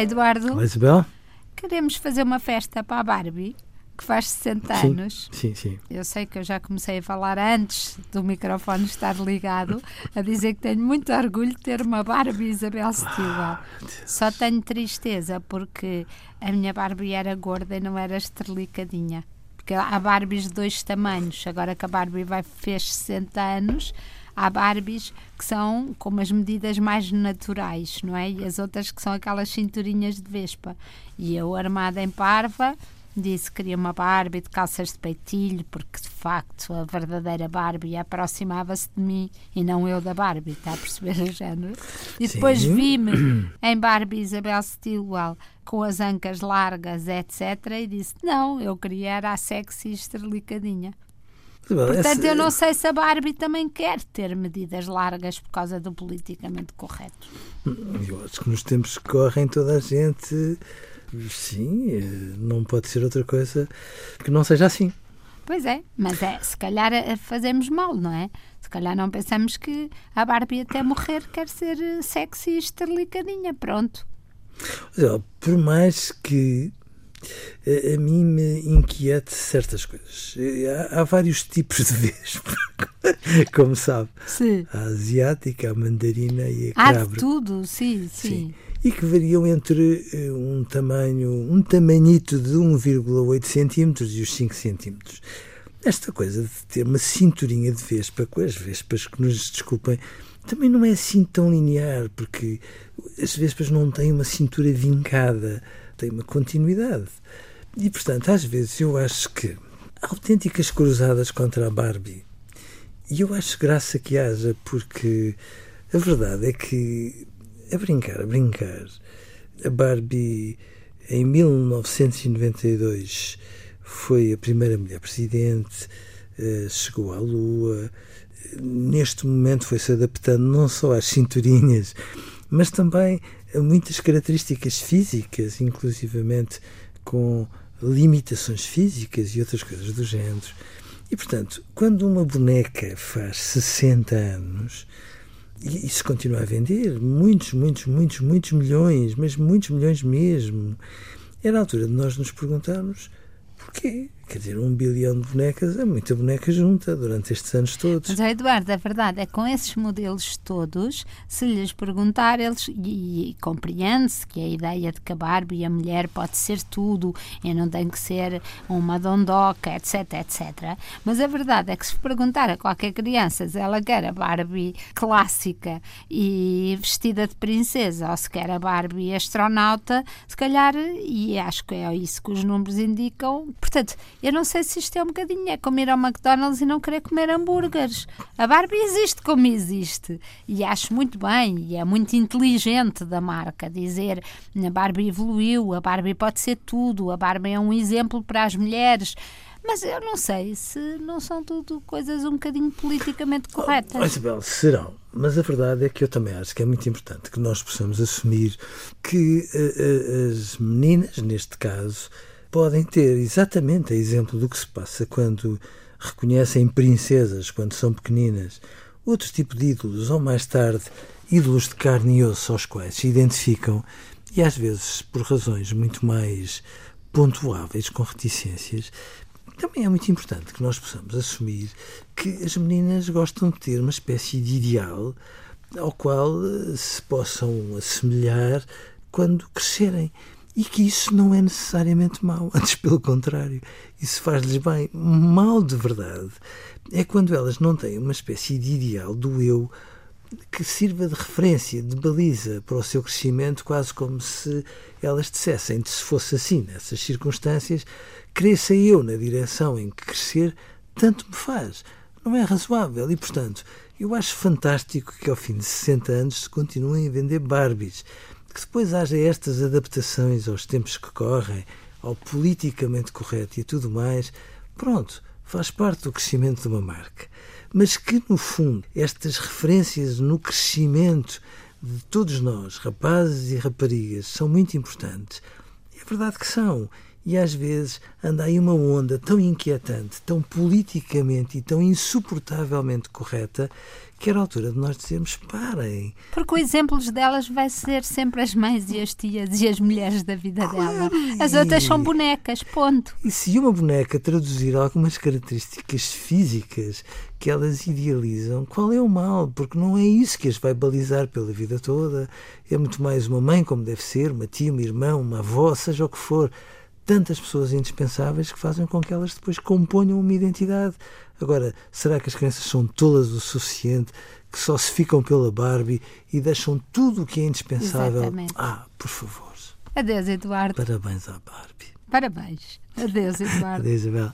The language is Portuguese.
Olá, Eduardo. Olá, Isabel. Queremos fazer uma festa para a Barbie, que faz 60 sim, anos. Sim, sim. Eu sei que eu já comecei a falar antes do microfone estar ligado, a dizer que tenho muito orgulho de ter uma Barbie Isabel Stilwell. Só tenho tristeza porque a minha Barbie era gorda e não era esterlicadinha. Porque há Barbies de dois tamanhos. Agora que a Barbie vai, fez 60 anos, há Barbies que são com as medidas mais naturais, não é? E as outras que são aquelas cinturinhas de vespa. E eu, armada em parva, disse que queria uma Barbie de calças de peitilho, porque de facto a verdadeira Barbie aproximava-se de mim e não eu da Barbie, está a perceber o género? E depois vi-me em Barbie Isabel Stilwell com as ancas largas, etc. E disse: não, eu queria era a sexy esterlicadinha. Portanto, eu não sei se a Barbie também quer ter medidas largas por causa do politicamente correto. Eu acho que nos tempos que correm toda a gente. Sim, eh, não pode ser outra coisa que não seja assim. Pois é, mas é, se calhar eh, fazemos mal, não é? Se calhar não pensamos que a Barbie até morrer quer ser eh, sexy e esterlicadinha, pronto. Por mais que a, mim me inquiete certas coisas. Há, há vários tipos de vespa, como sabe. Sim. A asiática, a mandarina e a Há de tudo, sim, sim. E que variam entre eh, um tamanho, um tamanhito de 1,8 centímetros e os 5 centímetros. Esta coisa de ter uma cinturinha de vespa, com as vespas que nos desculpem, também não é assim tão linear, porque as vespas não têm uma cintura vincada, têm uma continuidade. E, portanto, às vezes eu acho que autênticas cruzadas contra a Barbie. E eu acho graça que haja, porque a verdade é que, a brincar, a brincar, a Barbie em 1992 foi a primeira mulher presidente, eh, chegou à Lua. Neste momento foi-se adaptando não só às cinturinhas, mas também muitas características físicas, inclusivamente com limitações físicas e outras coisas do género. E, portanto, quando uma boneca faz 60 anos, e isso continua a vender, muitos, muitos, muitos, muitos milhões, mas muitos milhões mesmo, era a altura de nós nos perguntarmos porquê. Quer dizer, um bilhão de bonecas é muita boneca junta durante estes anos todos. Mas, Eduardo, a verdade é que com esses modelos todos, se lhes perguntar, eles, e, e compreende-se que a ideia de que a Barbie, a mulher, pode ser tudo e não tem que ser uma dondoca, etc, etc. Mas a verdade é que se perguntar a qualquer criança se ela quer a Barbie clássica e vestida de princesa ou se quer a Barbie astronauta, se calhar, e acho que é isso que os números indicam, portanto, eu não sei se isto é um bocadinho, é como ir ao McDonald's e não querer comer hambúrgueres. A Barbie existe como existe. E acho muito bem, e é muito inteligente da marca dizer a Barbie evoluiu, a Barbie pode ser tudo, a Barbie é um exemplo para as mulheres. Mas eu não sei se não são tudo coisas um bocadinho politicamente Oh, corretas. Isabel, serão. Mas a verdade é que eu também acho que é muito importante que nós possamos assumir que eh, eh, as meninas, neste caso, podem ter exatamente a exemplo do que se passa quando reconhecem princesas quando são pequeninas, outro tipo de ídolos, ou mais tarde, ídolos de carne e osso aos quais se identificam e às vezes por razões muito mais pontuáveis, com reticências, também é muito importante que nós possamos assumir que as meninas gostam de ter uma espécie de ideal ao qual se possam assemelhar quando crescerem. E que isso não é necessariamente mau, antes pelo contrário, isso faz-lhes bem. Mal de verdade é quando elas não têm uma espécie de ideal do eu que sirva de referência, de baliza para o seu crescimento, quase como se elas dissessem, se fosse assim, nessas circunstâncias, cresça eu na direção em que crescer, tanto me faz. Não é razoável e, portanto, eu acho fantástico que ao fim de 60 anos se continuem a vender Barbies, que depois haja estas adaptações aos tempos que correm, ao politicamente correto e tudo mais. Pronto, faz parte do crescimento de uma marca mas que, no fundo, estas referências no crescimento de todos nós, rapazes e raparigas, são muito importantes. É verdade que são. E às vezes anda aí uma onda tão inquietante, tão politicamente e tão insuportavelmente correta, que era a altura de nós dizermos parem. Porque o exemplo delas vai ser sempre as mães e as tias e as mulheres da vida dela. As outras são bonecas, ponto. E se uma boneca traduzir algumas características físicas que elas idealizam, qual é o mal? Porque não é isso que as vai balizar pela vida toda. É muito mais uma mãe como deve ser, uma tia, uma irmã, uma avó, seja o que for tantas pessoas indispensáveis que fazem com que elas depois componham uma identidade. Agora, será que as crianças são tolas o suficiente que só se ficam pela Barbie e deixam tudo o que é indispensável? Exatamente. Ah, por favor. Adeus, Eduardo. Parabéns à Barbie. Parabéns. Adeus, Eduardo. Adeus, Isabel.